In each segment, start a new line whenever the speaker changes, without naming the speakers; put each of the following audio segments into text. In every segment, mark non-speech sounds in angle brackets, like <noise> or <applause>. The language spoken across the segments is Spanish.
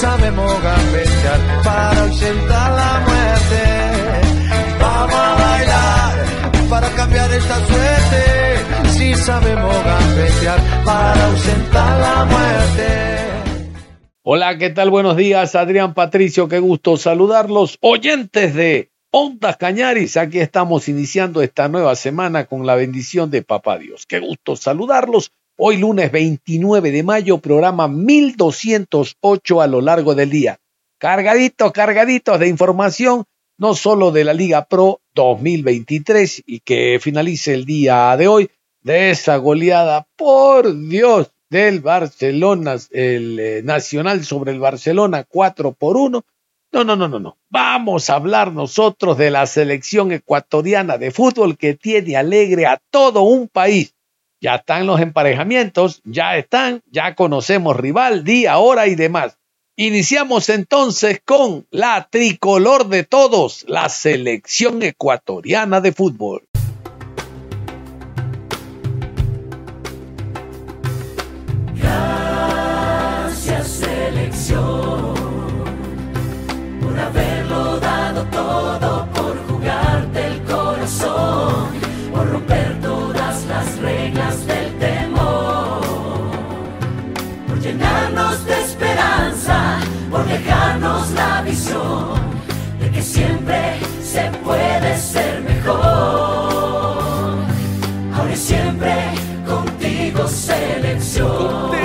Sabemos gambetear para ausentar la muerte. Vamos a bailar para cambiar esta suerte. Si sabemos gambetear para ausentar la muerte.
Hola, ¿qué tal? Buenos días, Adrián Patricio, qué gusto saludarlos. Oyentes de Ondas Cañaris, aquí estamos iniciando esta nueva semana con la bendición de Papá Dios. Qué gusto saludarlos Hoy lunes 29 de mayo, programa 1208 a lo largo del día. Cargaditos, cargaditos de información, no solo de la Liga Pro 2023 y que finalice el día de hoy, de esa goleada, por Dios, del Barcelona, el eh, Nacional sobre el Barcelona 4 por 1. No, no, no, no, no. Vamos a hablar nosotros de la selección ecuatoriana de fútbol que tiene alegre a todo un país ya están los emparejamientos, ya están, ya conocemos rival, día, hora y demás. Iniciamos entonces con la tricolor de todos, la selección ecuatoriana de fútbol.
Dejarnos la visión de que siempre se puede ser mejor. Ahora y siempre contigo selección.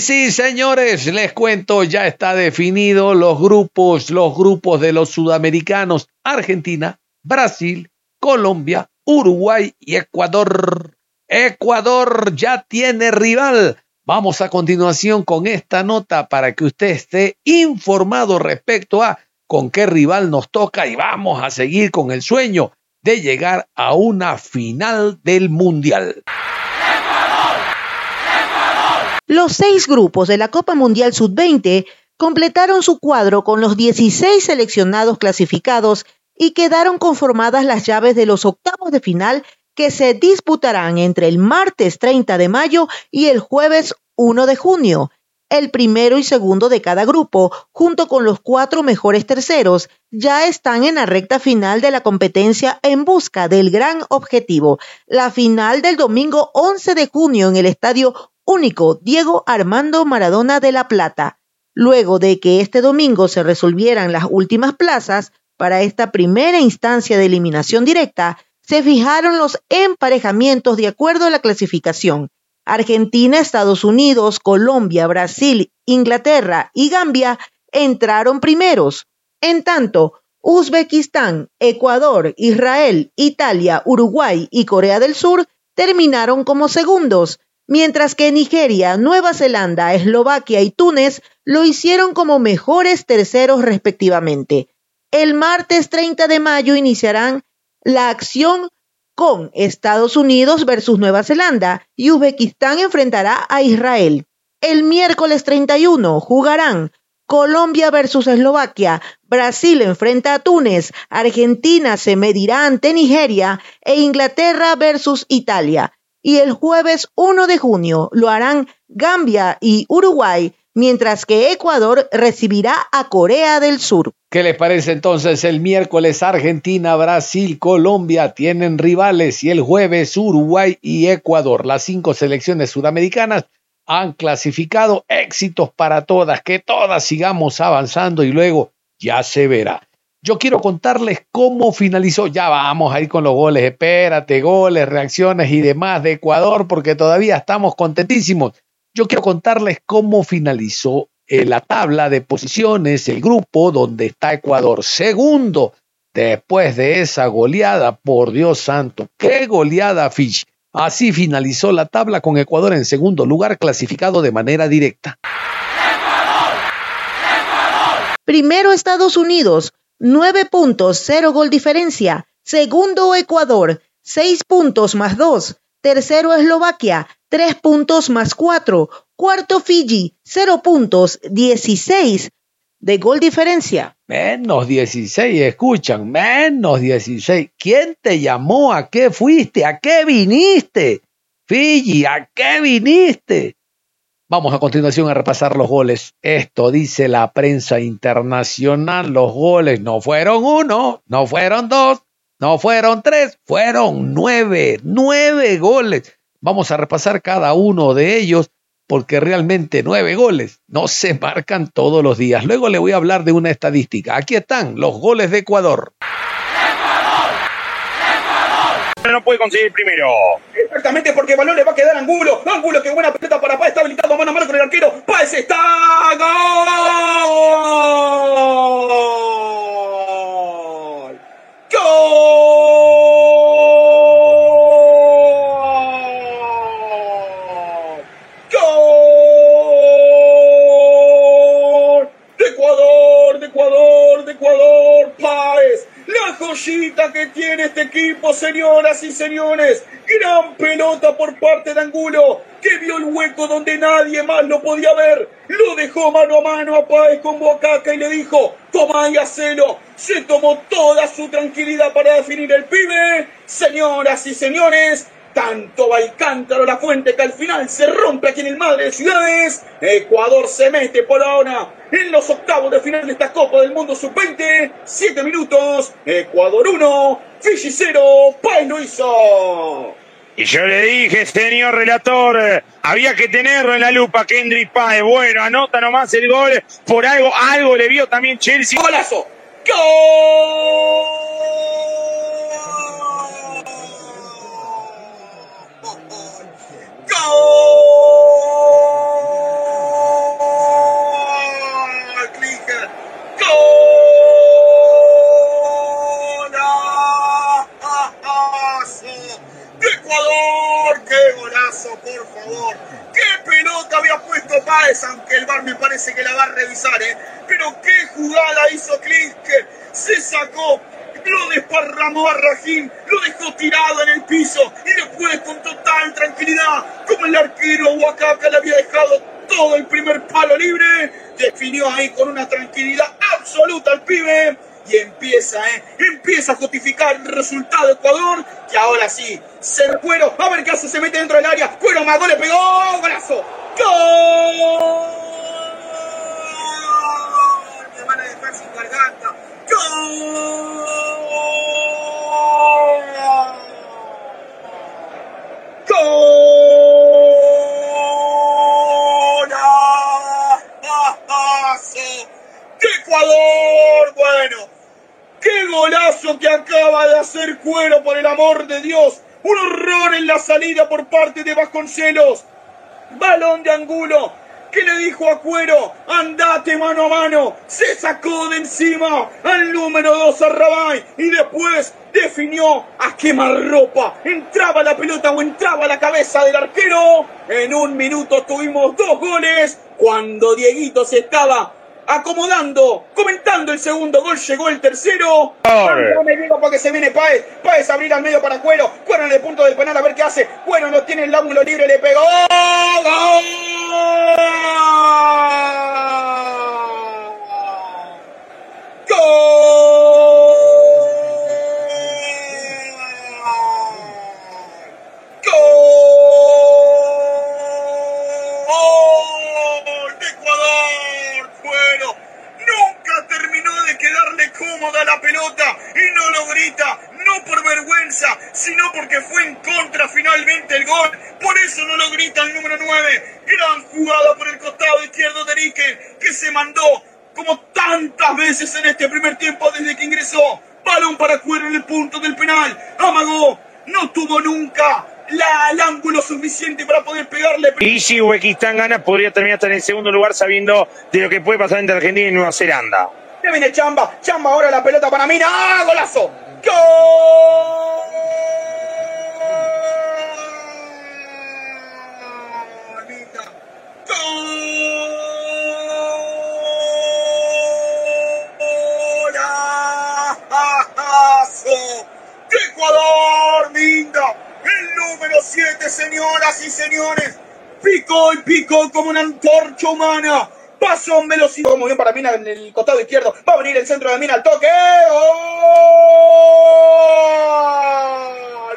Sí, señores, les cuento, ya está definido los grupos, los grupos de los sudamericanos, Argentina, Brasil, Colombia, Uruguay y Ecuador. Ecuador ya tiene rival. Vamos a continuación con esta nota para que usted esté informado respecto a con qué rival nos toca y vamos a seguir con el sueño de llegar a una final del Mundial.
Los seis grupos de la Copa Mundial Sub-20 completaron su cuadro con los 16 seleccionados clasificados y quedaron conformadas las llaves de los octavos de final que se disputarán entre el martes 30 de mayo y el jueves 1 de junio. El primero y segundo de cada grupo, junto con los cuatro mejores terceros, ya están en la recta final de la competencia en busca del gran objetivo, la final del domingo 11 de junio en el Estadio Único Diego Armando Maradona de La Plata. Luego de que este domingo se resolvieran las últimas plazas para esta primera instancia de eliminación directa, se fijaron los emparejamientos de acuerdo a la clasificación. Argentina, Estados Unidos, Colombia, Brasil, Inglaterra y Gambia entraron primeros. En tanto, Uzbekistán, Ecuador, Israel, Italia, Uruguay y Corea del Sur terminaron como segundos, mientras que Nigeria, Nueva Zelanda, Eslovaquia y Túnez lo hicieron como mejores terceros respectivamente. El martes 30 de mayo iniciarán la acción con Estados Unidos versus Nueva Zelanda y Uzbekistán enfrentará a Israel. El miércoles 31 jugarán Colombia versus Eslovaquia, Brasil enfrenta a Túnez, Argentina se medirá ante Nigeria e Inglaterra versus Italia. Y el jueves 1 de junio lo harán Gambia y Uruguay mientras que Ecuador recibirá a Corea del Sur.
¿Qué les parece entonces el miércoles Argentina, Brasil, Colombia tienen rivales y el jueves Uruguay y Ecuador? Las cinco selecciones sudamericanas han clasificado éxitos para todas, que todas sigamos avanzando y luego ya se verá. Yo quiero contarles cómo finalizó. Ya vamos a ir con los goles. Espérate, goles, reacciones y demás de Ecuador, porque todavía estamos contentísimos. Yo quiero contarles cómo finalizó eh, la tabla de posiciones, el grupo donde está Ecuador segundo después de esa goleada, por Dios santo, qué goleada Fish. Así finalizó la tabla con Ecuador en segundo lugar clasificado de manera directa.
Primero Estados Unidos, nueve puntos, cero gol diferencia. Segundo Ecuador, seis puntos más dos. Tercero Eslovaquia, 3 puntos más 4. Cuarto Fiji, 0 puntos, 16 de gol diferencia.
Menos 16, escuchan, menos 16. ¿Quién te llamó? ¿A qué fuiste? ¿A qué viniste? Fiji, ¿a qué viniste? Vamos a continuación a repasar los goles. Esto dice la prensa internacional. Los goles no fueron uno, no fueron dos, no fueron tres, fueron nueve, nueve goles. Vamos a repasar cada uno de ellos porque realmente nueve goles no se marcan todos los días. Luego le voy a hablar de una estadística. Aquí están los goles de Ecuador.
Puede conseguir primero.
Exactamente porque el balón le va a quedar a Angulo. Angulo, qué buena pelota para Paz. Está habilitado mano a mano con el arquero. Paz está. ¡Gol! Joyita que tiene este equipo, señoras y señores. Gran pelota por parte de Angulo, que vio el hueco donde nadie más lo podía ver. Lo dejó mano a mano a Páez con Bocaca y le dijo, toma y hacelo. Se tomó toda su tranquilidad para definir el pibe. Señoras y señores, tanto va el cántaro la fuente que al final se rompe aquí en el Madre de Ciudades. Ecuador se mete por ahora en los octavos de final de esta Copa del Mundo Sub-20. Siete minutos. Ecuador 1, Fiji 0. País lo hizo.
Y yo le dije, señor relator, había que tenerlo en la lupa, Kendrick Páez. Bueno, anota nomás el gol. Por algo, algo le vio también Chelsea.
Golazo. ¡Gol! Clicker. ¡Golazo! ¡De Ecuador! ¡Qué golazo, por favor! ¡Qué pelota había puesto Páez! Aunque el bar me parece que la va a revisar, ¿eh? Pero qué jugada hizo Clicker. Se sacó lo desparramó a Rajín, lo dejó tirado en el piso y después con total tranquilidad, como el arquero Huacaca le había dejado todo el primer palo libre, definió ahí con una tranquilidad absoluta al pibe Y empieza, ¿eh? Empieza a justificar el resultado de Ecuador, que ahora sí, ser cuero, a ver qué hace, se mete dentro del área, cuero Mago le pegó, golazo, ¡Gol! Me van a sin garganta, ¡Gol! ¡Qué Ecuador! Bueno, qué golazo que acaba de hacer Cuero, por el amor de Dios. Un horror en la salida por parte de Vasconcelos. Balón de Angulo que le dijo a Cuero, andate mano a mano, se sacó de encima al número 2 a Rabay y después definió a quemarropa. Entraba la pelota o entraba la cabeza del arquero. En un minuto tuvimos dos goles cuando Dieguito se estaba acomodando, comentando el segundo gol, llegó el tercero. No me digo porque se viene Paez. Paez abrir al medio para Cuero. Cuero en el punto del penal a ver qué hace. Cuero no tiene el ángulo libre, le pegó. ¡Gol! ¡Gol! ¡De Ecuador! Cuero nunca terminó de quedarle cómoda la pelota y no lo grita, no por vergüenza, sino porque fue en contra finalmente el gol. Por eso no lo grita el número 9. Gran jugada por el costado izquierdo de Rique, que se mandó como tantas veces en este primer tiempo desde que ingresó. Balón para Cuero en el punto del penal. Amagó, no tuvo nunca la, el ángulo suficiente para poder pegarle.
Y si Uzbekistán gana, podría terminar hasta en el segundo lugar sabiendo de lo que puede pasar entre Argentina y Nueva Zelanda.
Ya viene Chamba, Chamba ahora la pelota para Mina. ¡Ah, golazo! ¡Gol! Mina. ¡Golazo! ¡De Ecuador, Minda! El número 7, señoras y señores. Picó y picó como una antorcha humana. Pasó en velocidad. Muy bien para Mina en el costado izquierdo. Va a venir el centro de Mina al toque. ¡Gol!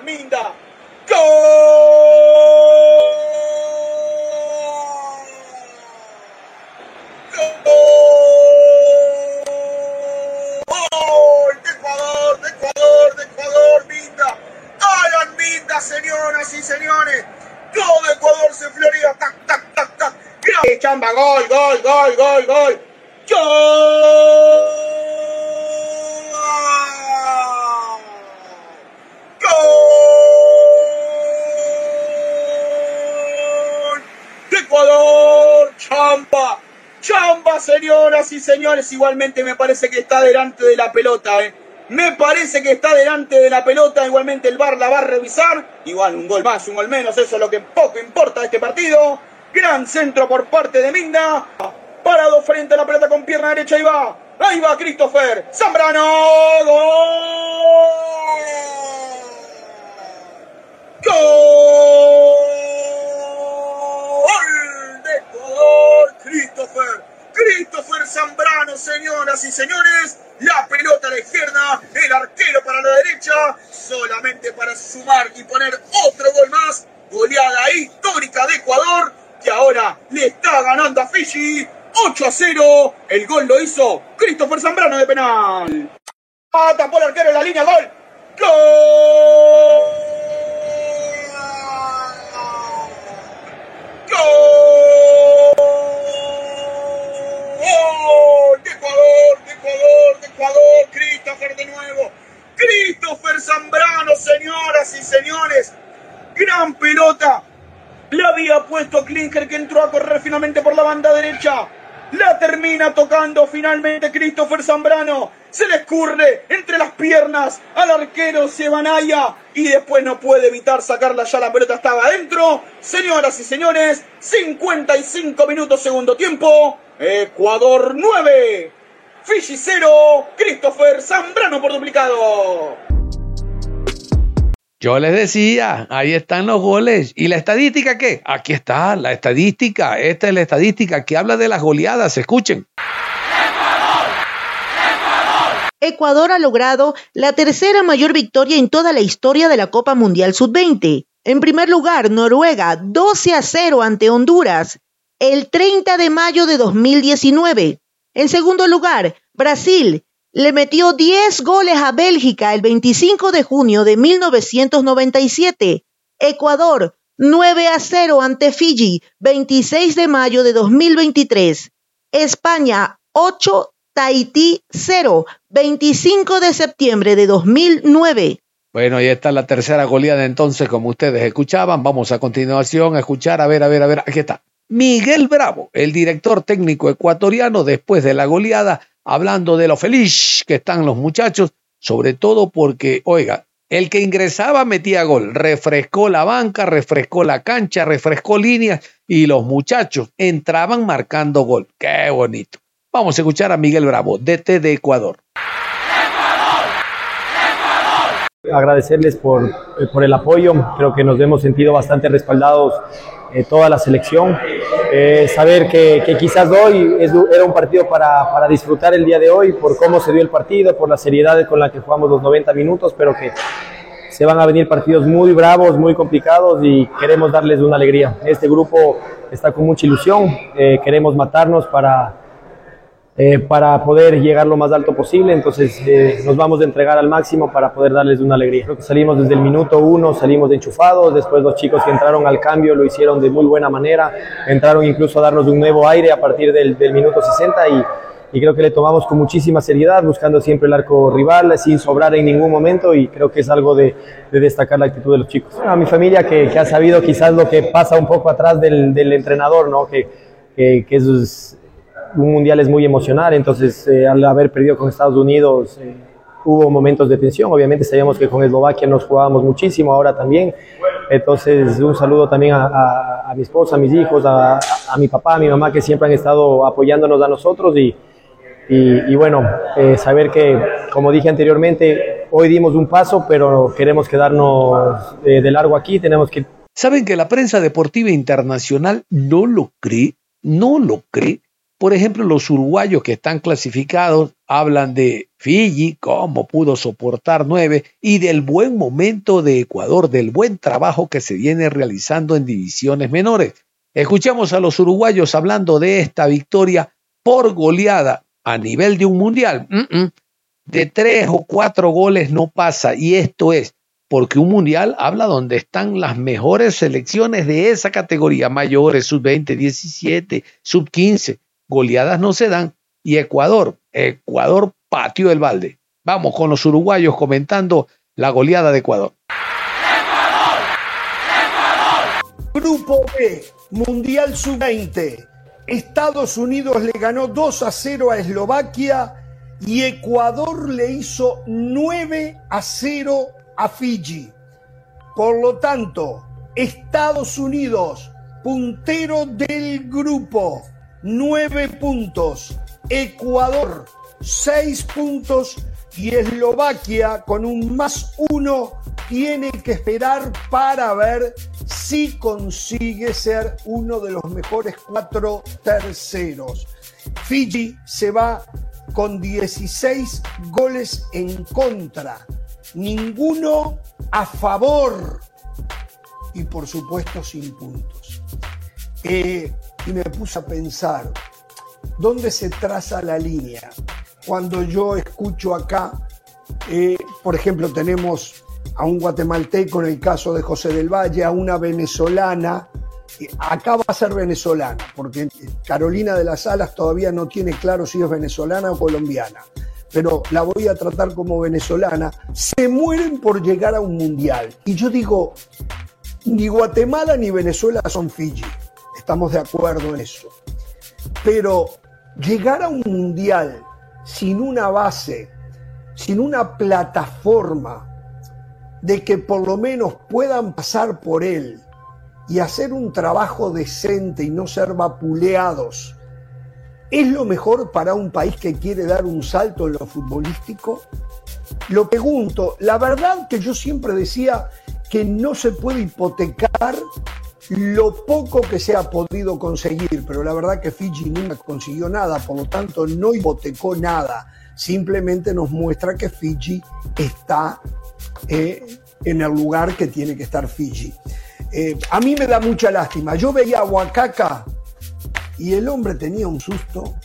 Minda. ¡Gol! ¡De Ecuador! ¡De Ecuador! ¡De Ecuador! ¡Minda! ¡Alan Minda, señoras y señores! Todo Ecuador se florea. ¡Tac, tac, tac, tac! ¡Grave! ¡Chamba! ¡Gol, gol, gol, gol, gol! ¡Gol! ¡De Ecuador! ¡Chamba! ¡Chamba, señoras y señores! Igualmente me parece que está delante de la pelota, ¿eh? Me parece que está delante de la pelota. Igualmente el VAR la va a revisar. Igual un gol más, un gol menos. Eso es lo que poco importa de este partido. Gran centro por parte de Minda. Parado frente a la pelota con pierna derecha. Ahí va. Ahí va Christopher. Zambrano. Gol. Gol de. Christopher. Christopher Zambrano, señoras y señores. La pelota a la izquierda, el arquero para la derecha, solamente para sumar y poner otro gol más. Goleada histórica de Ecuador, que ahora le está ganando a Fiji 8 a 0. El gol lo hizo Christopher Zambrano de penal. Ah, tapó el arquero en la línea, gol. ¡Gol! ¡Gol! ¡De Ecuador! ¡De Ecuador! ¡De Ecuador! ¡Christopher de nuevo! ¡Christopher Zambrano, señoras y señores! ¡Gran pelota! Le había puesto Klinger que entró a correr finalmente por la banda derecha. La termina tocando finalmente Christopher Zambrano. Se le escurre entre las piernas al arquero Sebanaya. Y después no puede evitar sacarla ya. La pelota estaba adentro. Señoras y señores, 55 minutos segundo tiempo. Ecuador 9. Fiji 0. Christopher Zambrano por duplicado.
Yo les decía, ahí están los goles. ¿Y la estadística qué? Aquí está, la estadística. Esta es la estadística que habla de las goleadas. Escuchen.
Ecuador ha logrado la tercera mayor victoria en toda la historia de la Copa Mundial Sub-20. En primer lugar, Noruega 12 a 0 ante Honduras el 30 de mayo de 2019. En segundo lugar, Brasil le metió 10 goles a Bélgica el 25 de junio de 1997. Ecuador 9 a 0 ante Fiji 26 de mayo de 2023. España 8, Tahití 0, 25 de septiembre de 2009.
Bueno, ahí está la tercera goleada entonces, como ustedes escuchaban. Vamos a continuación a escuchar, a ver, a ver, a ver, aquí está. Miguel Bravo, el director técnico ecuatoriano, después de la goleada, hablando de lo feliz que están los muchachos, sobre todo porque, oiga, el que ingresaba metía gol, refrescó la banca, refrescó la cancha, refrescó líneas y los muchachos entraban marcando gol. Qué bonito. Vamos a escuchar a Miguel Bravo, DT de Ecuador.
Agradecerles por, eh, por el apoyo, creo que nos hemos sentido bastante respaldados eh, toda la selección. Eh, saber que, que, quizás hoy es, era un partido para, para, disfrutar el día de hoy, por cómo se dio el partido, por la seriedad con la que jugamos los 90 minutos, pero que se van a venir partidos muy bravos, muy complicados y queremos darles una alegría. Este grupo está con mucha ilusión, eh, queremos matarnos para, eh, para poder llegar lo más alto posible, entonces eh, nos vamos a entregar al máximo para poder darles una alegría. Creo que salimos desde el minuto uno, salimos de enchufados, después los chicos que entraron al cambio lo hicieron de muy buena manera, entraron incluso a darnos un nuevo aire a partir del, del minuto 60 y y creo que le tomamos con muchísima seriedad, buscando siempre el arco rival, sin sobrar en ningún momento y creo que es algo de, de destacar la actitud de los chicos. A mi familia que, que, ha sabido quizás lo que pasa un poco atrás del, del entrenador, ¿no? que, que, que es, un mundial es muy emocional, entonces eh, al haber perdido con Estados Unidos eh, hubo momentos de tensión, obviamente sabíamos que con Eslovaquia nos jugábamos muchísimo, ahora también, entonces un saludo también a, a, a mi esposa, a mis hijos, a, a mi papá, a mi mamá que siempre han estado apoyándonos a nosotros y y, y bueno, eh, saber que, como dije anteriormente, hoy dimos un paso, pero queremos quedarnos eh, de largo aquí, tenemos que...
¿Saben que la prensa deportiva internacional no lo cree? No lo cree. Por ejemplo, los uruguayos que están clasificados hablan de Fiji, cómo pudo soportar nueve, y del buen momento de Ecuador, del buen trabajo que se viene realizando en divisiones menores. Escuchamos a los uruguayos hablando de esta victoria por goleada a nivel de un mundial, de tres o cuatro goles no pasa. Y esto es porque un mundial habla donde están las mejores selecciones de esa categoría, mayores, sub-20, 17, sub-15. Goleadas no se dan. Y Ecuador, Ecuador patio el balde. Vamos con los uruguayos comentando la goleada de Ecuador.
Grupo B, Mundial Sub-20. Estados Unidos le ganó 2 a 0 a Eslovaquia y Ecuador le hizo 9 a 0 a Fiji. Por lo tanto, Estados Unidos, puntero del grupo, 9 puntos. Ecuador, 6 puntos. Y Eslovaquia, con un más 1, tiene que esperar para ver si consigue ser uno de los mejores cuatro terceros. Fiji se va con 16 goles en contra, ninguno a favor y por supuesto sin puntos. Eh, y me puse a pensar, ¿dónde se traza la línea? Cuando yo escucho acá, eh, por ejemplo, tenemos a un guatemalteco en el caso de José del Valle, a una venezolana. Acá va a ser venezolana, porque Carolina de las Alas todavía no tiene claro si es venezolana o colombiana, pero la voy a tratar como venezolana. Se mueren por llegar a un mundial. Y yo digo, ni Guatemala ni Venezuela son Fiji, estamos de acuerdo en eso. Pero llegar a un mundial sin una base, sin una plataforma, de que por lo menos puedan pasar por él y hacer un trabajo decente y no ser vapuleados, ¿es lo mejor para un país que quiere dar un salto en lo futbolístico? Lo pregunto, la verdad que yo siempre decía que no se puede hipotecar lo poco que se ha podido conseguir, pero la verdad que Fiji nunca consiguió nada, por lo tanto no hipotecó nada simplemente nos muestra que Fiji está eh, en el lugar que tiene que estar Fiji. Eh, a mí me da mucha lástima. Yo veía a Huacaca y el hombre tenía un susto.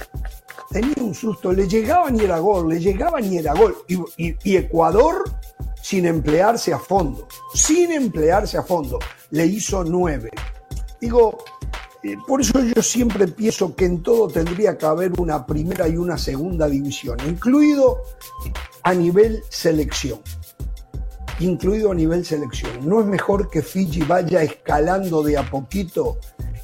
Tenía un susto. Le llegaba ni era gol, le llegaba ni era gol. Y, y- y Ecuador sin emplearse a fondo. Sin emplearse a fondo. Le hizo nueve. Digo, eh, por eso yo siempre pienso que en todo tendría que haber una primera y una segunda división, incluido a nivel selección. Incluido a nivel selección. ¿No es mejor que Fiji vaya escalando de a poquito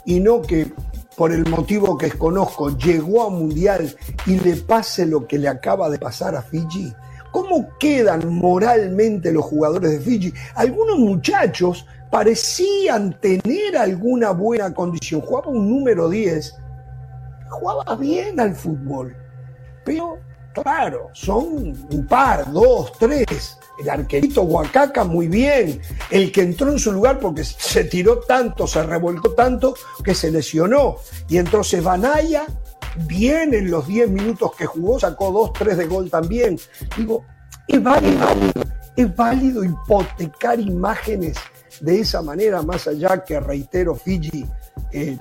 y no que por el motivo que desconozco llegó a Mundial y le pase lo que le acaba de pasar a Fiji? ¿Cómo quedan moralmente los jugadores de Fiji? Algunos muchachos parecían tener alguna buena condición. Jugaba un número 10, jugaba bien al fútbol, pero claro, son un par, dos, tres. El arquerito Huacaca muy bien, el que entró en su lugar porque se tiró tanto, se revolcó tanto que se lesionó. Y entró Sebanaya, bien en los 10 minutos que jugó, sacó dos, tres de gol también. Digo, es válido, es válido hipotecar imágenes de esa manera, más allá que, reitero, Fiji, eh,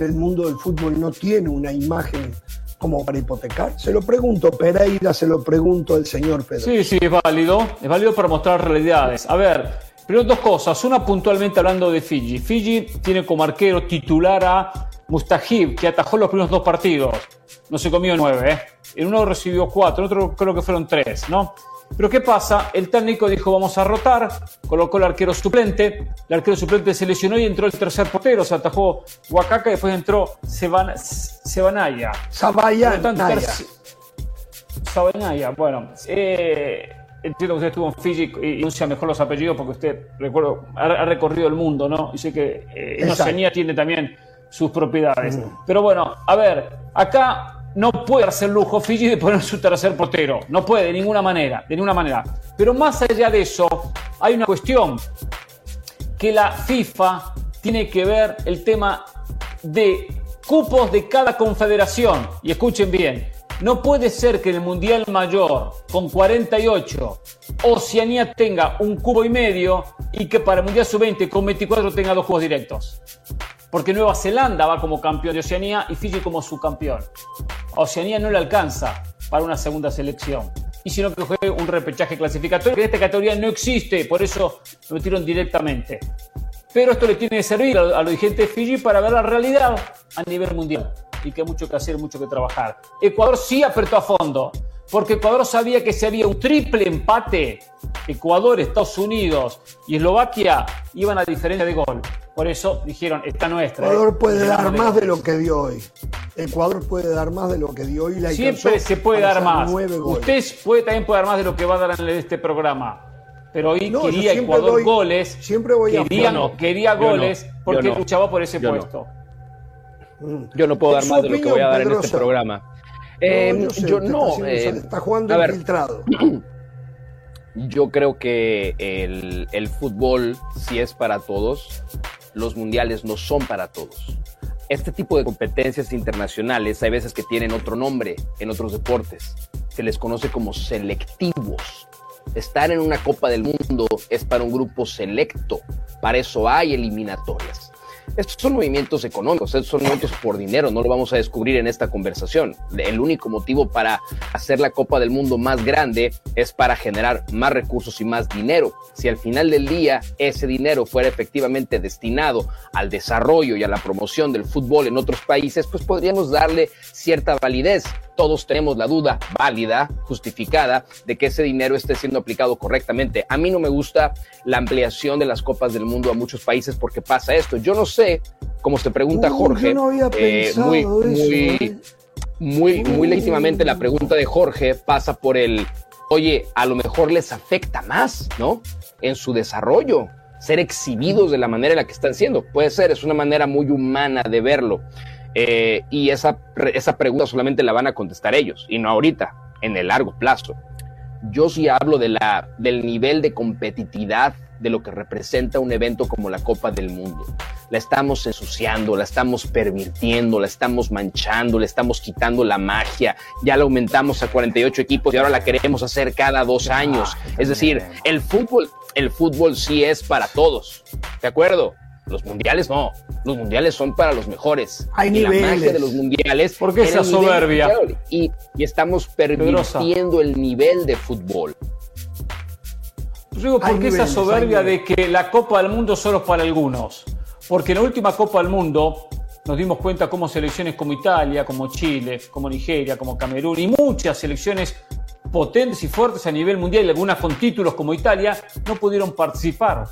el mundo del fútbol no tiene una imagen como para hipotecar. Se lo pregunto, Pereira, se lo pregunto al señor Pedro.
Sí, sí, es válido. Es válido para mostrar realidades. A ver, primero dos cosas. Una puntualmente hablando de Fiji. Fiji tiene como arquero titular a Mustahib, que atajó los primeros dos partidos. No se comió nueve, ¿eh? En uno recibió cuatro, en otro creo que fueron tres, ¿no? Pero ¿qué pasa? El técnico dijo vamos a rotar, colocó el arquero suplente, el arquero suplente se lesionó y entró el tercer portero, se atajó Huacaca y después entró Seban- Sebanaya.
Sabaya,
Por lo tanto,
Naya.
terci- Sabanaya, bueno, eh, entiendo que usted estuvo en Fiji y pronuncia mejor los apellidos porque usted, recuerdo, ha, ha recorrido el mundo, ¿no? Y sé que eh, en
Exacto.
Oceanía tiene también sus propiedades. Pero bueno, a ver, acá no puede hacer lujo Fiji de poner su tercer portero. No puede, de ninguna manera, de ninguna manera. Pero más allá de eso, hay una cuestión que la FIFA tiene que ver el tema de cupos de cada confederación. Y escuchen bien, no puede ser que el Mundial Mayor, con 48, Oceanía tenga un cubo y medio y que para el Mundial Sub-20 con 24 tenga dos juegos directos. Porque Nueva Zelanda va como campeón de Oceanía y Fiji como subcampeón. A Oceanía no le alcanza para una segunda selección. Y sino que juegue un repechaje clasificatorio, que en esta categoría no existe, por eso lo metieron directamente. Pero esto le tiene que servir a, a los dirigentes de Fiji para ver la realidad a nivel mundial. Y que hay mucho que hacer, mucho que trabajar. Ecuador sí apretó a fondo, porque Ecuador sabía que si había un triple empate, Ecuador, Estados Unidos y Eslovaquia iban a diferencia de gol. Por eso dijeron, está nuestra.
Ecuador
¿eh?
puede dar más de lo que dio hoy. Ecuador puede dar más de lo que dio hoy. La
Siempre se puede dar más. Usted puede, también puede dar más de lo que va a dar en este programa. Pero hoy
No,
quería
siempre
Ecuador
doy-
goles.
siempre voy a
quería, quería
Yo no,
goles
yo
porque
no,
luchaba por ese
no.
puesto.
Yo no puedo dar más de lo que voy a dar en este programa. Eh,
No, yo sé,
yo
usted
no.
está,
eh,
está jugando
a ver,
infiltrado. <clears throat>
Yo creo que el, el fútbol sí es para todos, los mundiales no son para todos. Este tipo de competencias internacionales hay veces que tienen otro nombre en otros deportes. Se les conoce como selectivos. Estar en una Copa del Mundo es para un grupo selecto. Para eso hay eliminatorias. Estos son movimientos económicos, estos son movimientos por dinero, no lo vamos a descubrir en esta conversación. El único motivo para hacer la Copa del Mundo más grande es para generar más recursos y más dinero. Si al final del día ese dinero fuera efectivamente destinado al desarrollo y a la promoción del fútbol en otros países, pues podríamos darle cierta validez. Todos tenemos la duda válida, justificada, de que ese dinero esté siendo aplicado correctamente. A mí no me gusta la ampliación de las Copas del Mundo a muchos países porque pasa esto. Yo no sé, como se pregunta
Uh,
Jorge,
no
eh, muy,
eso,
muy,
¿eh?
muy, muy legítimamente la pregunta de Jorge pasa por el, oye, a lo mejor les afecta más, ¿no? En su desarrollo, ser exhibidos de la manera en la que están siendo. Puede ser, es una manera muy humana de verlo. Eh, y esa, esa pregunta solamente la van a contestar ellos, y no ahorita, en el largo plazo. Yo sí hablo de la, del nivel de competitividad de lo que representa un evento como la Copa del Mundo. La estamos ensuciando, la estamos pervirtiendo, la estamos manchando, le estamos quitando la magia. Ya la aumentamos a 48 equipos y ahora la queremos hacer cada dos años. Es decir, el fútbol, el fútbol sí es para todos. ¿De acuerdo? Los mundiales no. Los mundiales son para los mejores.
Hay
y
niveles.
la magia de los mundiales.
¿Por qué
era
esa soberbia?
Y, y estamos pervirtiendo el nivel de fútbol.
Yo digo, ¿por qué esa soberbia de que la Copa del Mundo solo es para algunos? Porque en la última Copa del Mundo nos dimos cuenta cómo selecciones como Italia, como Chile, como Nigeria, como Camerún y muchas selecciones potentes y fuertes a nivel mundial y algunas con títulos como Italia no pudieron participar.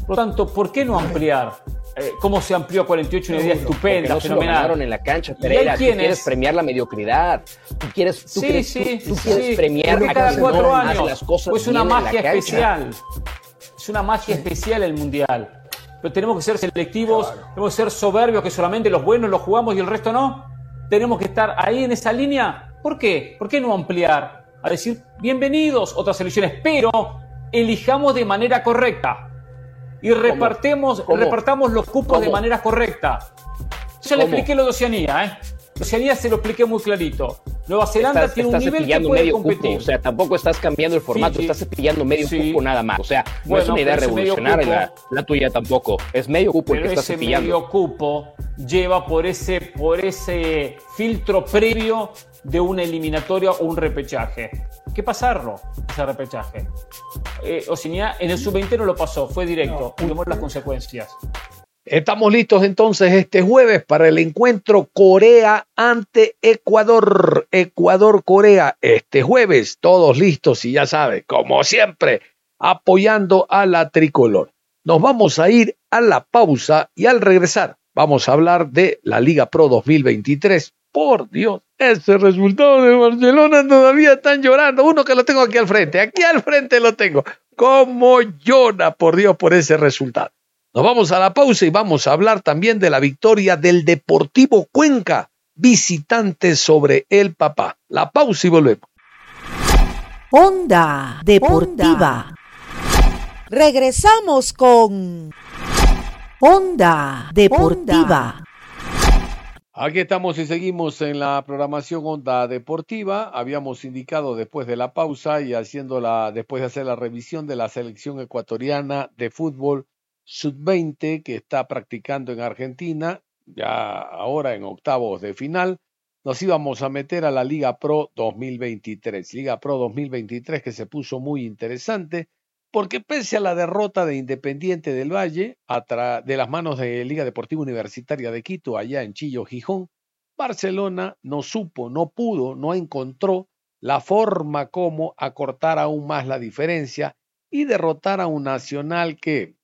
Por lo tanto, ¿por qué no ampliar? Eh, ¿Cómo se amplió a 48? Una idea estupenda,
no se lo
fenomenal.
ganaron en la cancha, Pereira. Tú quieres premiar la mediocridad. Tú quieres, tú
Sí, sí,
tú, tú
sí,
quieres premiar a
cada cuatro
no
años
las cosas
pues una
en la
magia especial. Es una magia especial el mundial. Pero tenemos que ser selectivos, tenemos que ser soberbios que solamente los buenos los jugamos y el resto no. Tenemos que estar ahí en esa línea. ¿Por qué? ¿Por qué no ampliar? A decir, bienvenidos otras selecciones, pero elijamos de manera correcta. Y repartemos,
¿Cómo?
repartamos los cupos de
¿Cómo?
manera correcta. Ya le expliqué lo de Oceanía, ¿eh? Oceanía se lo expliqué muy clarito. Nueva Zelanda
Estás,
tiene un
estás
nivel que puede
medio
competir.
cupo, o sea, tampoco estás cambiando el formato,
Fiji.
estás cepillando medio
Sí.
cupo nada más. O sea, no
Bueno,
es una idea revolucionaria la, la tuya tampoco. Es medio cupo el
Pero
que estás cepillando.
medio cupo lleva por ese, por ese filtro previo de una eliminatoria o un repechaje. ¿Qué que pasarlo, ese repechaje. Eh, Oceanía en el sub-20 no lo pasó, fue directo. Y vemos las consecuencias.
Estamos listos entonces este jueves para el encuentro Corea ante Ecuador. Ecuador-Corea. Este jueves, todos listos y ya sabe, como siempre, apoyando a la tricolor. Nos vamos a ir a la pausa y al regresar vamos a hablar de la Liga Pro 2023. Por Dios, ese resultado de Barcelona todavía están llorando. Uno que lo tengo aquí al frente, aquí al frente lo tengo. Como llora, por Dios, por ese resultado. Nos vamos a la pausa y vamos a hablar también de la victoria del Deportivo Cuenca, visitante sobre el Papá. La pausa y volvemos.
Onda Deportiva. Regresamos con Onda Deportiva.
Aquí estamos y seguimos en la programación Onda Deportiva. Habíamos indicado después de la pausa y haciendo la, después de hacer la revisión de la selección ecuatoriana de fútbol sub-20 que está practicando en Argentina, ya ahora en octavos de final, nos íbamos a meter a la Liga Pro 2023. Liga Pro 2023 que se puso muy interesante porque pese a la derrota de Independiente del Valle de las manos de Liga Deportiva Universitaria de Quito, allá en Chillo, Gijón, Barcelona no supo, no pudo, no encontró la forma como acortar aún más la diferencia y derrotar a un Nacional que,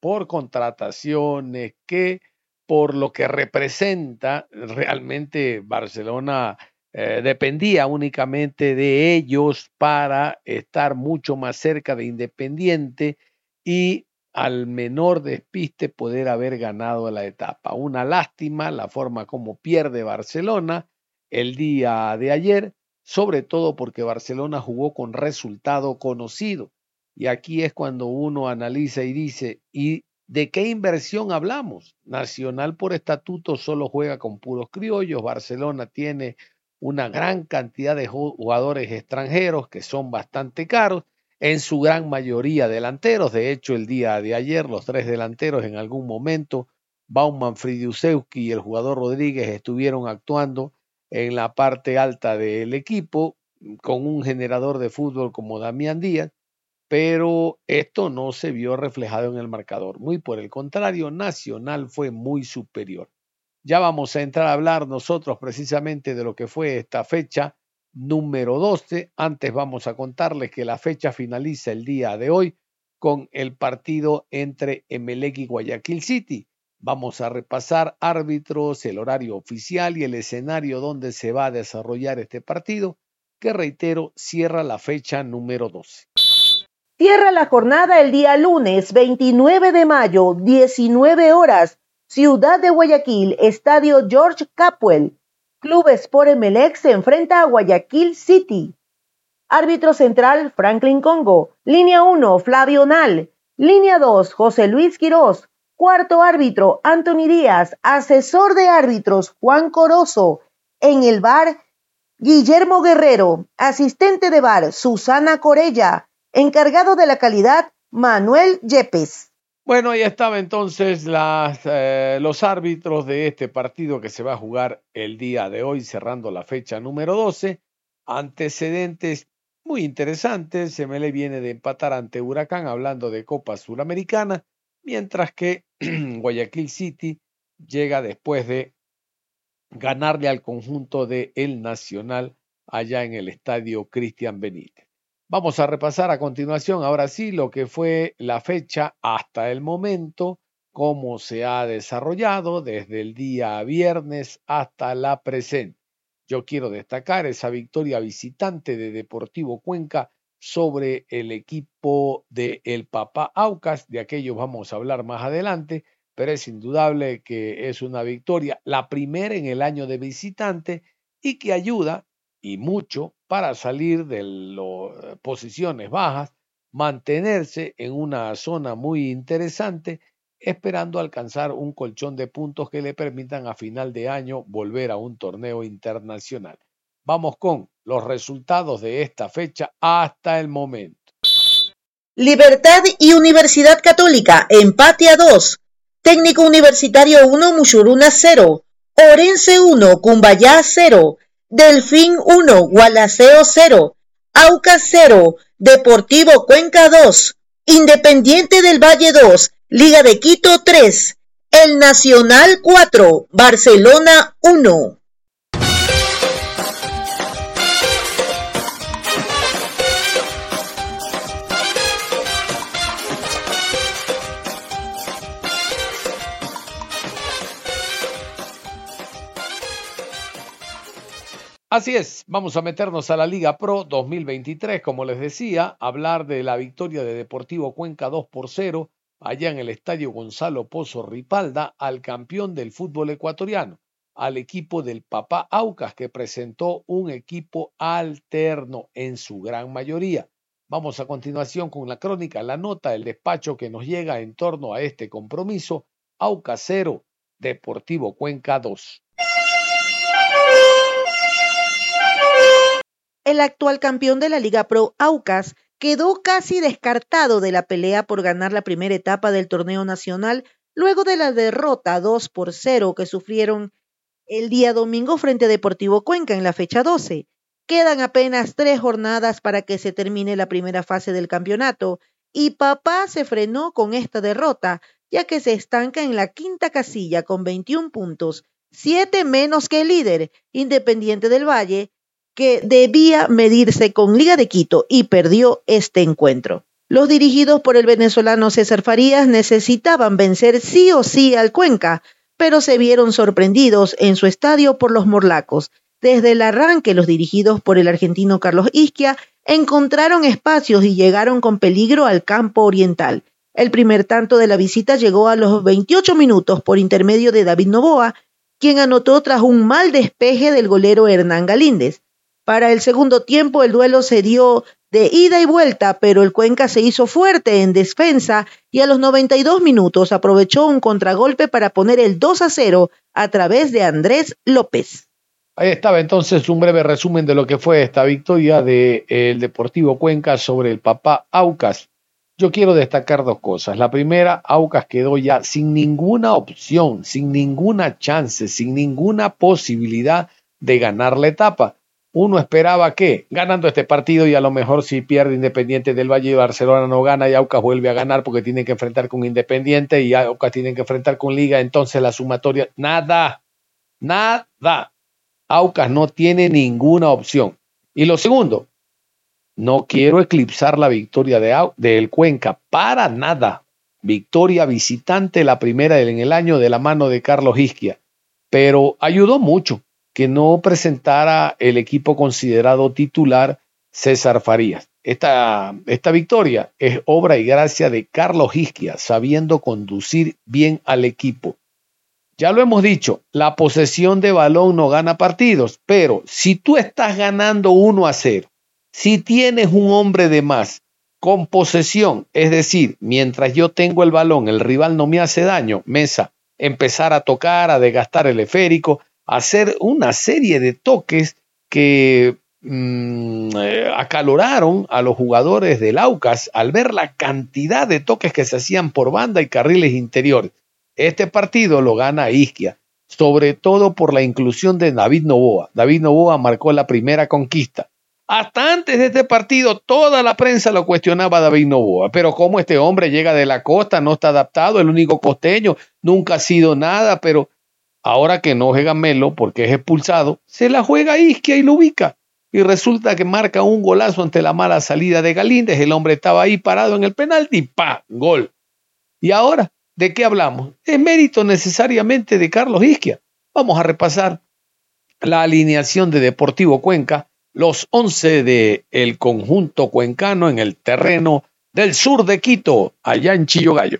por contrataciones, que por lo que representa, realmente Barcelona eh, dependía únicamente de ellos para estar mucho más cerca de Independiente y al menor despiste poder haber ganado la etapa. Una lástima la forma como pierde Barcelona el día de ayer, sobre todo porque Barcelona jugó con resultado conocido. Y aquí es cuando uno analiza y dice, ¿y de qué inversión hablamos? Nacional por estatuto solo juega con puros criollos, Barcelona tiene una gran cantidad de jugadores extranjeros que son bastante caros, en su gran mayoría delanteros. De hecho, el día de ayer, los tres delanteros en algún momento, Bauman, Fridiusewski y el jugador Rodríguez estuvieron actuando en la parte alta del equipo con un generador de fútbol como Damián Díaz, pero esto no se vio reflejado en el marcador. Muy por el contrario, Nacional fue muy superior. Ya vamos a entrar a hablar nosotros precisamente de lo que fue esta fecha número 12. Antes vamos a contarles que la fecha finaliza el día de hoy con el partido entre Emelec y Guayaquil City. Vamos a repasar árbitros, el horario oficial y el escenario donde se va a desarrollar este partido, que reitero, cierra la fecha número 12.
Cierra la jornada el día lunes 29 de mayo, 19 horas, Ciudad de Guayaquil, Estadio George Capwell. Club Sport Emelec se enfrenta a Guayaquil City. Árbitro central, Franklin Congo. Línea 1, Flavio Nal. Línea 2, José Luis Quirós. Cuarto árbitro, Anthony Díaz. Asesor de árbitros, Juan Corozo. En el bar, Guillermo Guerrero. Asistente de bar, Susana Corella. Encargado de la calidad, Manuel Yepes.
Bueno, ahí estaba entonces las, eh, los árbitros de este partido que se va a jugar el día de hoy, cerrando la fecha número 12. Antecedentes muy interesantes. Se me le viene de empatar ante Huracán, hablando de Copa Suramericana, mientras que <clears throat> Guayaquil City llega después de ganarle al conjunto de El Nacional allá en el estadio Cristian Benítez. Vamos a repasar a continuación, ahora sí, lo que fue la fecha hasta el momento, cómo se ha desarrollado desde el día viernes hasta la presente. Yo quiero destacar esa victoria visitante de Deportivo Cuenca sobre el equipo de El Papá Aucas, de aquello vamos a hablar más adelante, pero es indudable que es una victoria, la primera en el año de visitante y que ayuda y mucho para salir de las posiciones bajas, mantenerse en una zona muy interesante, esperando alcanzar un colchón de puntos que le permitan a final de año volver a un torneo internacional. Vamos con los resultados de esta fecha hasta el momento.
Libertad y Universidad Católica, empate a 2. Técnico Universitario 1, Mushuruna 0. Orense 1, Cumbayá 0. Delfín 1, Gualaceo 0. Aucas 0. Deportivo Cuenca 2. Independiente del Valle 2. Liga de Quito 3. El Nacional 4. Barcelona 1.
Así es, vamos a meternos a la Liga Pro 2023, como les decía, hablar de la victoria de Deportivo Cuenca 2 por 0 allá en el Estadio Gonzalo Pozo Ripalda al campeón del fútbol ecuatoriano, al equipo del Papá Aucas que presentó un equipo alterno en su gran mayoría. Vamos a continuación con la crónica, la nota, el despacho que nos llega en torno a este compromiso, Aucas 0, Deportivo Cuenca 2.
El actual campeón de la Liga Pro Aucas quedó casi descartado de la pelea por ganar la primera etapa del torneo nacional luego de la derrota 2 por 0 que sufrieron el día domingo frente a Deportivo Cuenca en la fecha 12. Quedan apenas tres jornadas para que se termine la primera fase del campeonato y Papá se frenó con esta derrota, ya que se estanca en la quinta casilla con 21 puntos, siete menos que el líder, Independiente del Valle, que debía medirse con Liga de Quito y perdió este encuentro. Los dirigidos por el venezolano César Farías necesitaban vencer sí o sí al Cuenca, pero se vieron sorprendidos en su estadio por los morlacos. Desde el arranque, los dirigidos por el argentino Carlos Isquia encontraron espacios y llegaron con peligro al campo oriental. El primer tanto de la visita llegó a los 28 minutos por intermedio de David Novoa, quien anotó tras un mal despeje del golero Hernán Galíndez. Para el segundo tiempo el duelo se dio de ida y vuelta, pero el Cuenca se hizo fuerte en defensa y a los 92 minutos aprovechó un contragolpe para poner el 2 a 0 a través de Andrés López.
Ahí estaba entonces un breve resumen de lo que fue esta victoria del de, Deportivo Cuenca sobre el papá Aucas. Yo quiero destacar dos cosas. La primera, Aucas quedó ya sin ninguna opción, sin ninguna chance, sin ninguna posibilidad de ganar la etapa uno esperaba que, ganando este partido y a lo mejor si pierde Independiente del Valle y Barcelona no gana y Aucas vuelve a ganar porque tiene que enfrentar con Independiente y Aucas tiene que enfrentar con Liga, entonces la sumatoria, nada, nada. Aucas no tiene ninguna opción. Y lo segundo, no quiero eclipsar la victoria de del Cuenca, para nada. Victoria visitante, la primera en el año de la mano de Carlos Isquia, pero ayudó mucho que no presentara el equipo considerado titular César Farías. Esta, esta victoria es obra y gracia de Carlos Isquia, sabiendo conducir bien al equipo. Ya lo hemos dicho, la posesión de balón no gana partidos, pero si tú estás ganando 1 a 0, Si tienes un hombre de más con posesión, es decir, mientras yo tengo el balón, el rival no me hace daño, Mesa, empezar a tocar, a desgastar el esférico, hacer una serie de toques que mm, eh, acaloraron a los jugadores del Aucas al ver la cantidad de toques que se hacían por banda y carriles interiores. Este partido lo gana Isquia, sobre todo por la inclusión de David Novoa. David Novoa marcó la primera conquista. Hasta antes de este partido, toda la prensa lo cuestionaba a David Novoa. Pero cómo este hombre llega de la costa, no está adaptado, el único costeño, nunca ha sido nada, pero ahora que no juega Melo porque es expulsado, se la juega Isquia y lo ubica. Y resulta que marca un golazo ante la mala salida de Galíndez. El hombre estaba ahí parado en el penalti, ¡pa! Gol. Y ahora, ¿de qué hablamos? Es mérito necesariamente de Carlos Isquia. Vamos a repasar la alineación de Deportivo Cuenca los 11 de el conjunto cuencano en el terreno del sur de Quito, allá en Chillogallo.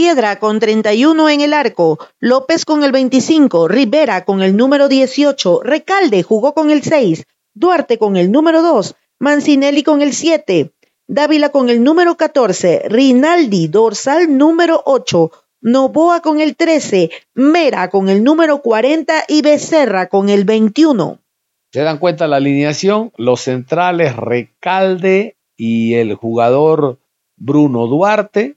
Piedra con 31 en el arco, López con el 25, Rivera con el número 18, Recalde jugó con el 6, Duarte con el número 2, Mancinelli con el 7, Dávila con el número 14, Rinaldi dorsal número 8, Novoa con el 13, Mera con el número 40 y Becerra con el 21.
¿Se dan cuenta la alineación? Los centrales Recalde y el jugador Bruno Duarte.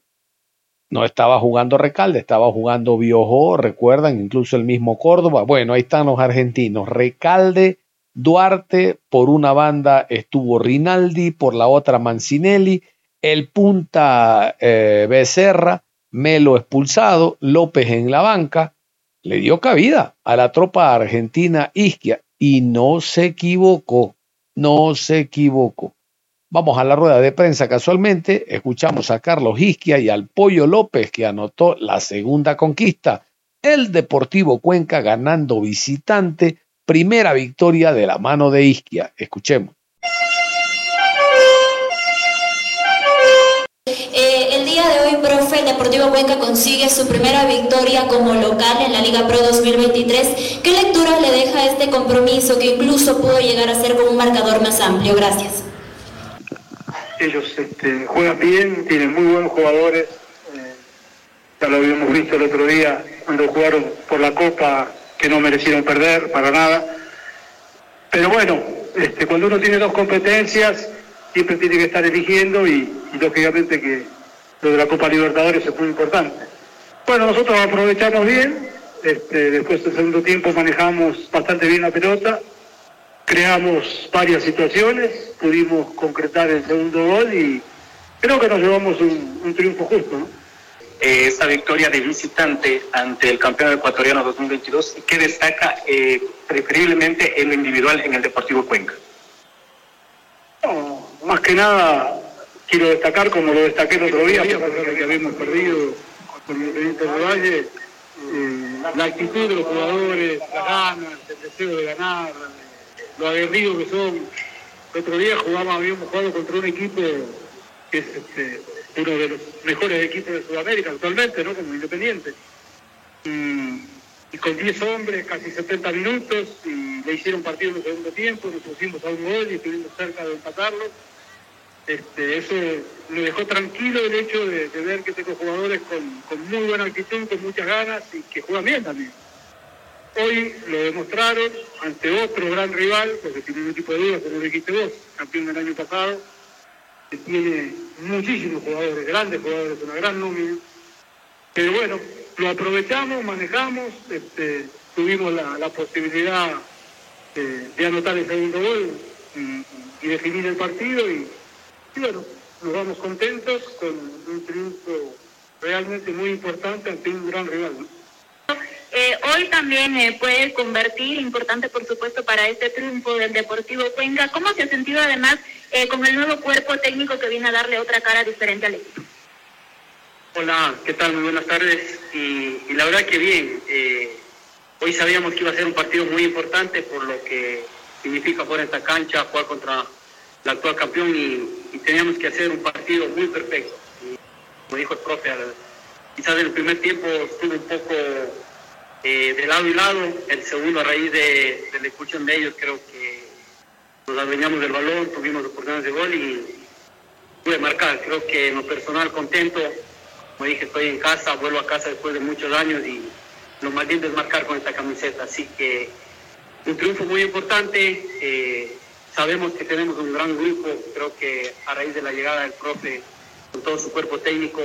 No estaba jugando Recalde, estaba jugando Biojo, recuerdan, incluso el mismo Córdoba. Bueno, ahí están los argentinos. Recalde, Duarte, por una banda estuvo Rinaldi, por la otra Mancinelli, el punta eh, Becerra, Melo expulsado, López en la banca, le dio cabida a la tropa argentina Isquia y no se equivocó, no se equivocó. Vamos a la rueda de prensa casualmente, escuchamos a Carlos Isquia y al Pollo López que anotó la segunda conquista, el Deportivo Cuenca ganando visitante, primera victoria de la mano de Isquia. Escuchemos.
el Deportivo Cuenca consigue su primera victoria como local en la Liga Pro 2023. ¿Qué lectura le deja este compromiso que incluso pudo llegar a ser con un marcador más amplio? Gracias.
Ellos este, juegan bien, tienen muy buenos jugadores. Eh, ya lo habíamos visto el otro día cuando jugaron por la Copa, que no merecieron perder para nada. Pero bueno, este, cuando uno tiene dos competencias, siempre tiene que estar eligiendo y lógicamente que lo de la Copa Libertadores es muy importante. Bueno, nosotros aprovechamos bien, este, después del segundo tiempo manejamos bastante bien la pelota, creamos varias situaciones, pudimos concretar el segundo gol y creo que nos llevamos un, triunfo justo. ¿no?
Eh, esa victoria de visitante ante el campeón ecuatoriano 2022, ¿qué destaca eh, preferiblemente en lo individual en el Deportivo Cuenca?
más que nada quiero destacar, como lo destaqué el otro día, que habíamos perdido con el del Valle, eh, la actitud de los jugadores, las ganas, el deseo de ganar, lo aguerridos que son. El otro día jugamos, habíamos jugado contra un equipo que es este, uno de los mejores equipos de Sudamérica actualmente, ¿no? Como Independiente. Y, con 10 hombres, casi 70 minutos, y le hicieron partido en el segundo tiempo, nos pusimos a un gol y estuvimos cerca de empatarlo este, eso me dejó tranquilo el hecho de, ver que tengo jugadores con, muy buena actitud, con muchas ganas y que juegan bien también. Hoy lo demostraron ante otro gran rival, porque tiene un equipo de dudas, como dijiste vos, campeón del año pasado, que tiene muchísimos jugadores, grandes jugadores, una gran nómina. Pero bueno, lo aprovechamos, manejamos, este, tuvimos la, posibilidad de, anotar el segundo gol y definir el partido y bueno, nos vamos contentos con un triunfo realmente muy importante ante un gran rival.
Eh, hoy también eh, puede convertir, importante por supuesto para este triunfo del Deportivo Cuenca. ¿Cómo se ha sentido además eh, con el nuevo cuerpo técnico que viene a darle otra cara diferente al equipo?
Hola, ¿qué tal? Muy buenas tardes. Y, la verdad que bien. Eh, hoy sabíamos que iba a ser un partido muy importante por lo que significa jugar esta cancha, jugar contra la actual campeón y, teníamos que hacer un partido muy perfecto. como dijo el profe, quizás en el primer tiempo estuvo un poco
eh, de lado y lado. El segundo, a raíz de, de la expulsión de ellos, creo que nos adueñamos del balón, tuvimos oportunidades de gol y pude marcar. Creo que en lo personal contento. Como dije, estoy en casa, vuelvo a casa después de muchos años y lo más lindo es marcar con esta camiseta. Así que un triunfo muy importante. Eh, sabemos que tenemos un gran grupo. Creo que a raíz de la llegada del profe con todo su cuerpo técnico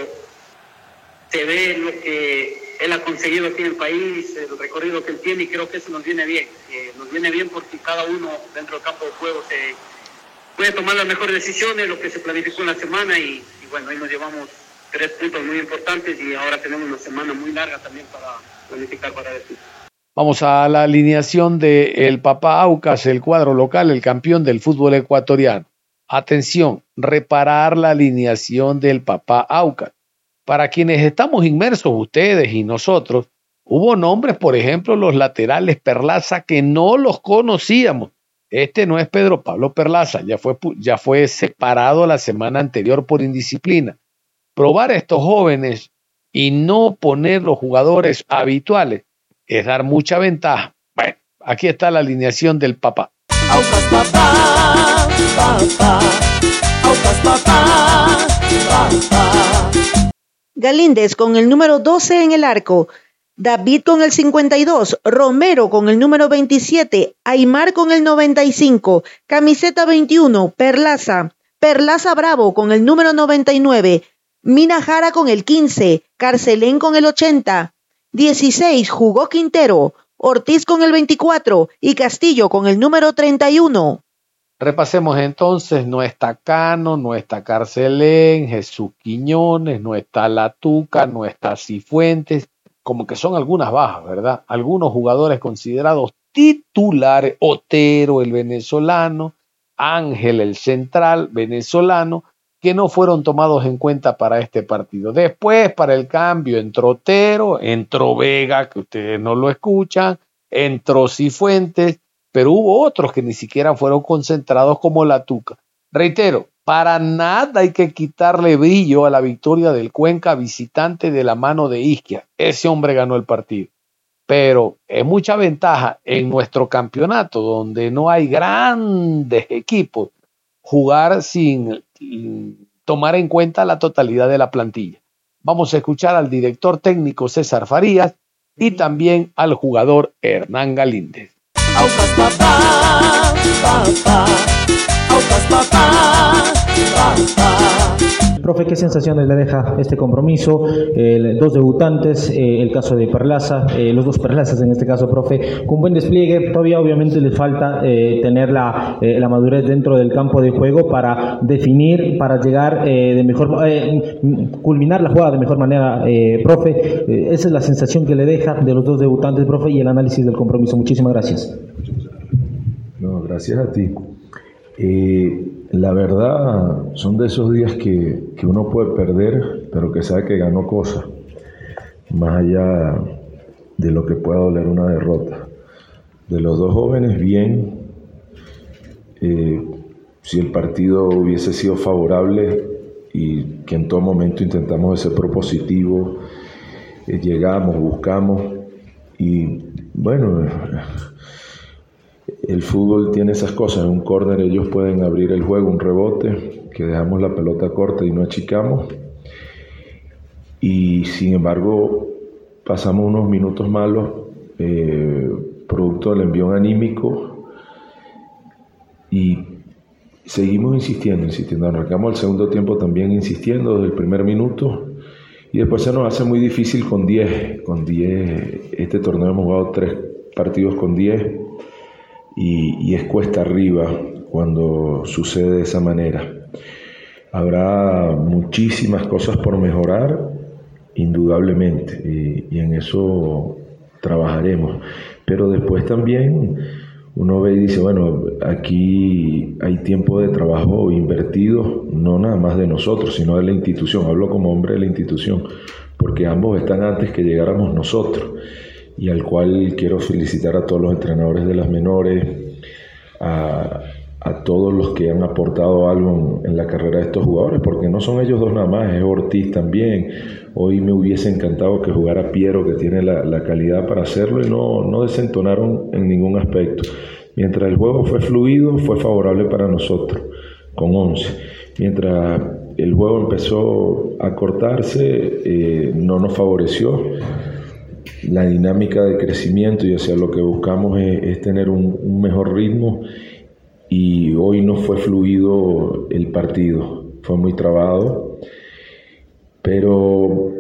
se ve lo que él ha conseguido aquí en el país, el recorrido que él tiene y creo que eso nos viene bien. Nos viene bien porque cada uno dentro del campo de juego se puede tomar las mejores decisiones, lo que se planificó en la semana y, bueno, ahí nos llevamos tres puntos muy importantes y ahora tenemos una semana muy larga también para planificar para eso.
Vamos a la alineación de el Papá Aucas, el cuadro local, el campeón del fútbol ecuatoriano. Atención, reparar la alineación del Papá Aucas. Para quienes estamos inmersos, ustedes y nosotros, hubo nombres, por ejemplo, los laterales Perlaza, que no los conocíamos. Este no es Pedro Pablo Perlaza, ya fue, ya fue separado la semana anterior por indisciplina. Probar a estos jóvenes y no poner los jugadores habituales es dar mucha ventaja. Bueno, aquí está la alineación del papá.
Aucas papá, papá, Aucas papá, papá.
Galíndez con el número 12 en el arco, David con el 52, Romero con el número 27, Aymar con el 95, camiseta 21, Perlaza, Perlaza Bravo con el número 99, Mina Jara con el 15, Carcelén con el 80, 16 jugó Quintero, Ortiz con el 24 y Castillo con el número 31.
Repasemos entonces, no está Cano, no está Carcelén, Jesús Quiñones, no está Latuca, no está Cifuentes, como que son algunas bajas, ¿verdad? Algunos jugadores considerados titulares, Otero el venezolano, Ángel el central venezolano, que no fueron tomados en cuenta para este partido. Después, para el cambio, entró Otero, entró Vega, que ustedes no lo escuchan, entró Cifuentes, pero hubo otros que ni siquiera fueron concentrados como la Tuca. Reitero, para nada hay que quitarle brillo a la victoria del Cuenca visitante de la mano de Isquia. Ese hombre ganó el partido. Pero es mucha ventaja en nuestro campeonato, donde no hay grandes equipos, jugar sin tomar en cuenta la totalidad de la plantilla. Vamos a escuchar al director técnico César Farías y también al jugador Hernán Galíndez.
Aucas papá, papá, Aucas papá, papá.
Profe, ¿qué sensaciones le deja este compromiso? Eh, dos debutantes, eh, el caso de Perlaza, eh, los dos Perlazas en este caso, profe, con buen despliegue. Todavía obviamente les falta eh, tener la, la, madurez dentro del campo de juego para definir, para llegar de mejor, culminar la jugada de mejor manera, profe. esa es la sensación que le deja de los dos debutantes, profe, y el análisis del compromiso. Muchísimas gracias.
No, gracias a ti. La verdad, son de esos días que, que, uno puede perder, pero que sabe que ganó cosas, más allá de lo que pueda doler una derrota. De los dos jóvenes, bien. Eh, si el partido hubiese sido favorable y que en todo momento intentamos ser propositivo, eh, llegamos, buscamos y bueno el fútbol tiene esas cosas, en un córner ellos pueden abrir el juego, un rebote, que dejamos la pelota corta y no achicamos. Y sin embargo, pasamos unos minutos malos, eh, producto del envío anímico, y seguimos insistiendo, insistiendo. Arrancamos el segundo tiempo también insistiendo desde el primer minuto. Y después se nos hace muy difícil con 10. Con 10, este torneo hemos jugado tres partidos con 10 y, es cuesta arriba cuando sucede de esa manera. Habrá muchísimas cosas por mejorar, indudablemente, y, y en eso trabajaremos. Pero después también uno ve y dice, bueno, aquí hay tiempo de trabajo invertido, no nada más de nosotros, sino de la institución. Hablo como hombre de la institución, porque ambos están antes que llegáramos nosotros y al cual quiero felicitar a todos los entrenadores de las menores, a, a todos los que han aportado algo en, la carrera de estos jugadores, porque no son ellos dos nada más, es Ortiz también. Hoy me hubiese encantado que jugara Piero, que tiene la, la calidad para hacerlo, y no, no desentonaron en ningún aspecto. Mientras el juego fue fluido, fue favorable para nosotros, con 11. Mientras el juego empezó a cortarse, eh, no nos favoreció. La dinámica de crecimiento y hacia lo que buscamos es, tener un, mejor ritmo. Y hoy no fue fluido el partido, fue muy trabado, pero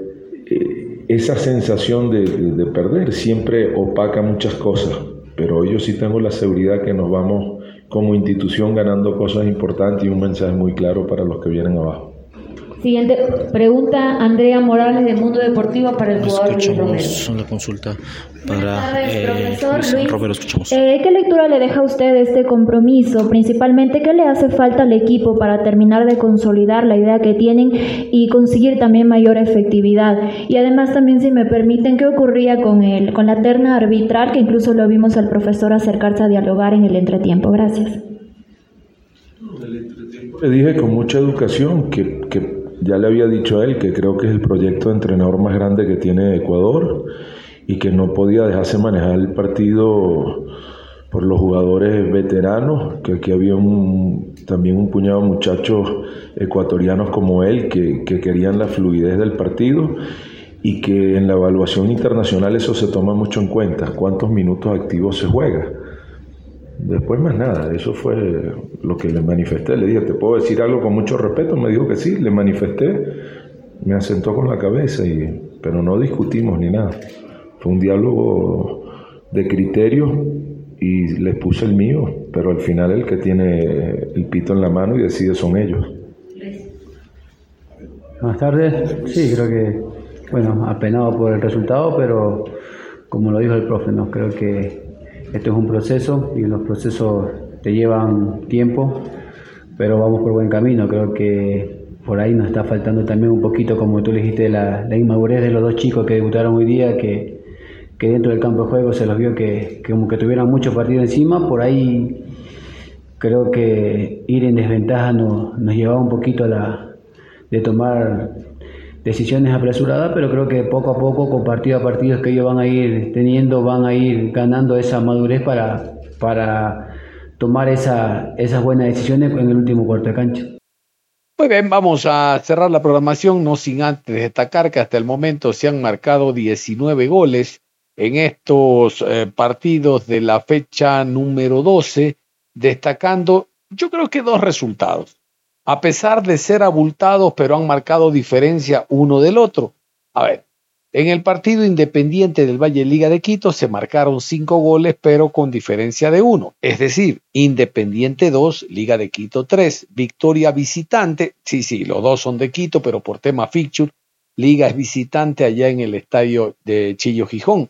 eh, esa sensación de, de, de, perder siempre opaca muchas cosas, pero hoy yo sí tengo la seguridad que nos vamos como institución ganando cosas importantes y un mensaje muy claro para los que vienen abajo.
Siguiente pregunta, Andrea Morales de Mundo Deportivo para el jugador Luis Romero.
Una consulta para
tardes,
eh,
profesor
Luis
Luis.
Romero, escuchamos.
Eh, ¿Qué lectura le deja a usted este compromiso? Principalmente, ¿qué le hace falta al equipo para terminar de consolidar la idea que tienen y conseguir también mayor efectividad? Y además también, si me permiten, ¿qué ocurría con, el, con la terna arbitral que incluso lo vimos al profesor acercarse a dialogar en el entretiempo? Gracias.
Le dije con mucha educación que ya le había dicho a él que creo que es el proyecto de entrenador más grande que tiene Ecuador y que no podía dejarse manejar el partido por los jugadores veteranos, que aquí había un, también un puñado de muchachos ecuatorianos como él que, que querían la fluidez del partido y que en la evaluación internacional eso se toma mucho en cuenta, cuántos minutos activos se juega. Después más nada, eso fue lo que le manifesté. Le dije, ¿te puedo decir algo con mucho respeto? Me dijo que sí, le manifesté, me asentó con la cabeza, pero no discutimos ni nada. Fue un diálogo de criterios y les puse el mío, pero al final el que tiene el pito en la mano y decide son ellos.
Buenas tardes. Sí, creo que, bueno, apenado por el resultado, pero como lo dijo el profe, no creo que esto es un proceso y los procesos te llevan tiempo, pero vamos por buen camino. Creo que por ahí nos está faltando también un poquito, como tú le dijiste, la, la inmadurez de los dos chicos que debutaron hoy día, que, que dentro del campo de juego se los vio que, que como que tuvieran muchos partidos encima. Por ahí creo que ir en desventaja nos, nos llevaba un poquito a la, de tomar decisiones apresuradas, pero creo que poco a poco, con partido a partido que ellos van a ir teniendo, van a ir ganando esa madurez para, para tomar esa, esas buenas decisiones en el último cuarto de cancha.
Muy bien, vamos a cerrar la programación, no sin antes destacar que hasta el momento se han marcado 19 goles en estos eh, partidos de la fecha número 12, destacando yo creo que dos resultados a pesar de ser abultados, pero han marcado diferencia uno del otro. A ver, en el partido independiente del Valle Liga de Quito se marcaron cinco goles, pero con diferencia de uno. Es decir, Independiente 2, Liga de Quito 3, victoria visitante. Sí, sí, los dos son de Quito, pero por tema fixture, Liga es visitante allá en el estadio de Chillo Gijón.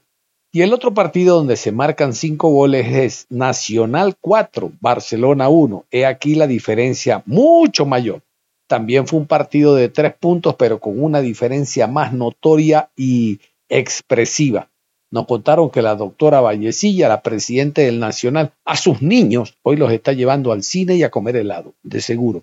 Y el otro partido donde se marcan cinco goles es Nacional 4, Barcelona 1. He aquí la diferencia mucho mayor. También fue un partido de tres puntos, pero con una diferencia más notoria y expresiva. Nos contaron que la doctora Vallecilla, la presidenta del Nacional, a sus niños hoy los está llevando al cine y a comer helado, de seguro.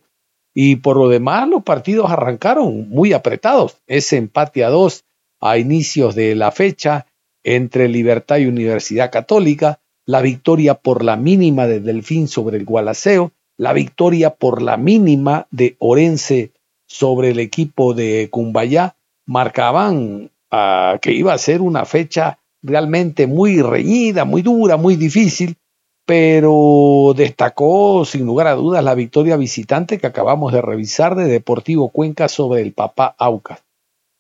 Y por lo demás, los partidos arrancaron muy apretados. Ese empate a dos a inicios de la fecha entre Libertad y Universidad Católica, la victoria por la mínima de Delfín sobre el Gualaceo, la victoria por la mínima de Orense sobre el equipo de Cumbayá, marcaban uh, que iba a ser una fecha realmente muy reñida, muy dura, muy difícil, pero destacó sin lugar a dudas la victoria visitante que acabamos de revisar de Deportivo Cuenca sobre el Papá Aucas.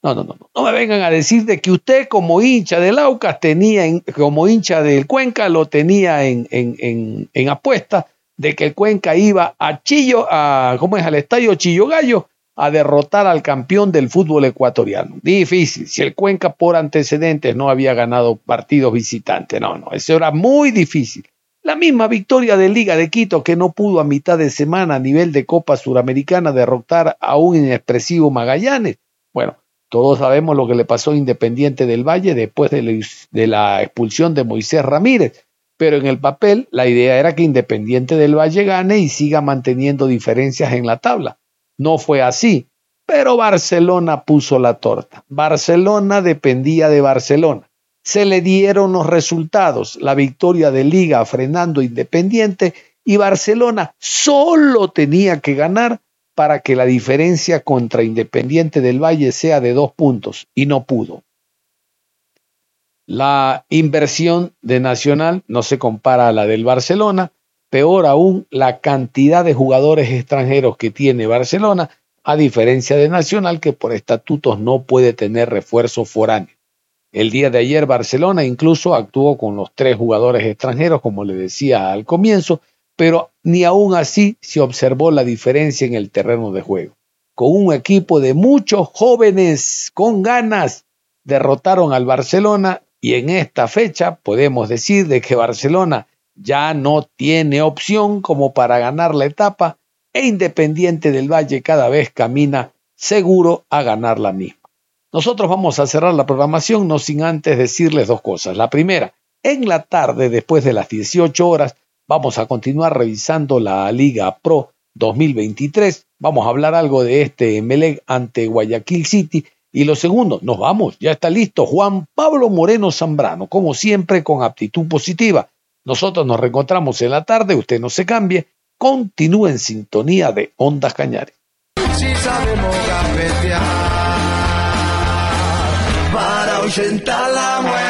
No, no, no, no. Me vengan a decir de que usted como hincha del Aucas tenía, en, como hincha del Cuenca, lo tenía en, en, en, en apuesta de que el Cuenca iba a Chillo, a, ¿cómo es? Al estadio Chillo Gallo a derrotar al campeón del fútbol ecuatoriano. Difícil. Si el Cuenca por antecedentes no había ganado partidos visitantes. No, no. Eso era muy difícil. La misma victoria de Liga de Quito que no pudo a mitad de semana a nivel de Copa Suramericana derrotar a un inexpresivo Magallanes. Bueno, todos sabemos lo que le pasó a Independiente del Valle después de la, expulsión de Moisés Ramírez. pero en el papel la idea era que Independiente del Valle gane y siga manteniendo diferencias en la tabla. No fue así, pero Barcelona puso la torta. Barcelona dependía de Barcelona. Se le dieron los resultados, la victoria de Liga frenando Independiente y Barcelona solo tenía que ganar para que la diferencia contra Independiente del Valle sea de dos puntos y no pudo. La inversión de Nacional no se compara a la del Barcelona, peor aún la cantidad de jugadores extranjeros que tiene Barcelona, a diferencia de Nacional que por estatutos no puede tener refuerzo foráneo. El día de ayer Barcelona incluso actuó con los tres jugadores extranjeros, como le decía al comienzo, pero ni aún así se observó la diferencia en el terreno de juego. Con un equipo de muchos jóvenes con ganas, derrotaron al Barcelona y en esta fecha podemos decir de que Barcelona ya no tiene opción como para ganar la etapa e Independiente del Valle cada vez camina seguro a ganar la misma. Nosotros vamos a cerrar la programación no sin antes decirles dos cosas. La primera, en la tarde, después de las 18 horas, vamos a continuar revisando la Liga Pro 2023. Vamos a hablar algo de este Emelec ante Guayaquil City y lo segundo, nos vamos, ya está listo Juan Pablo Moreno Zambrano, como siempre con aptitud positiva. Nosotros nos reencontramos en la tarde, usted no se cambie, continúe en sintonía de Ondas Cañares.
Si para la muerte.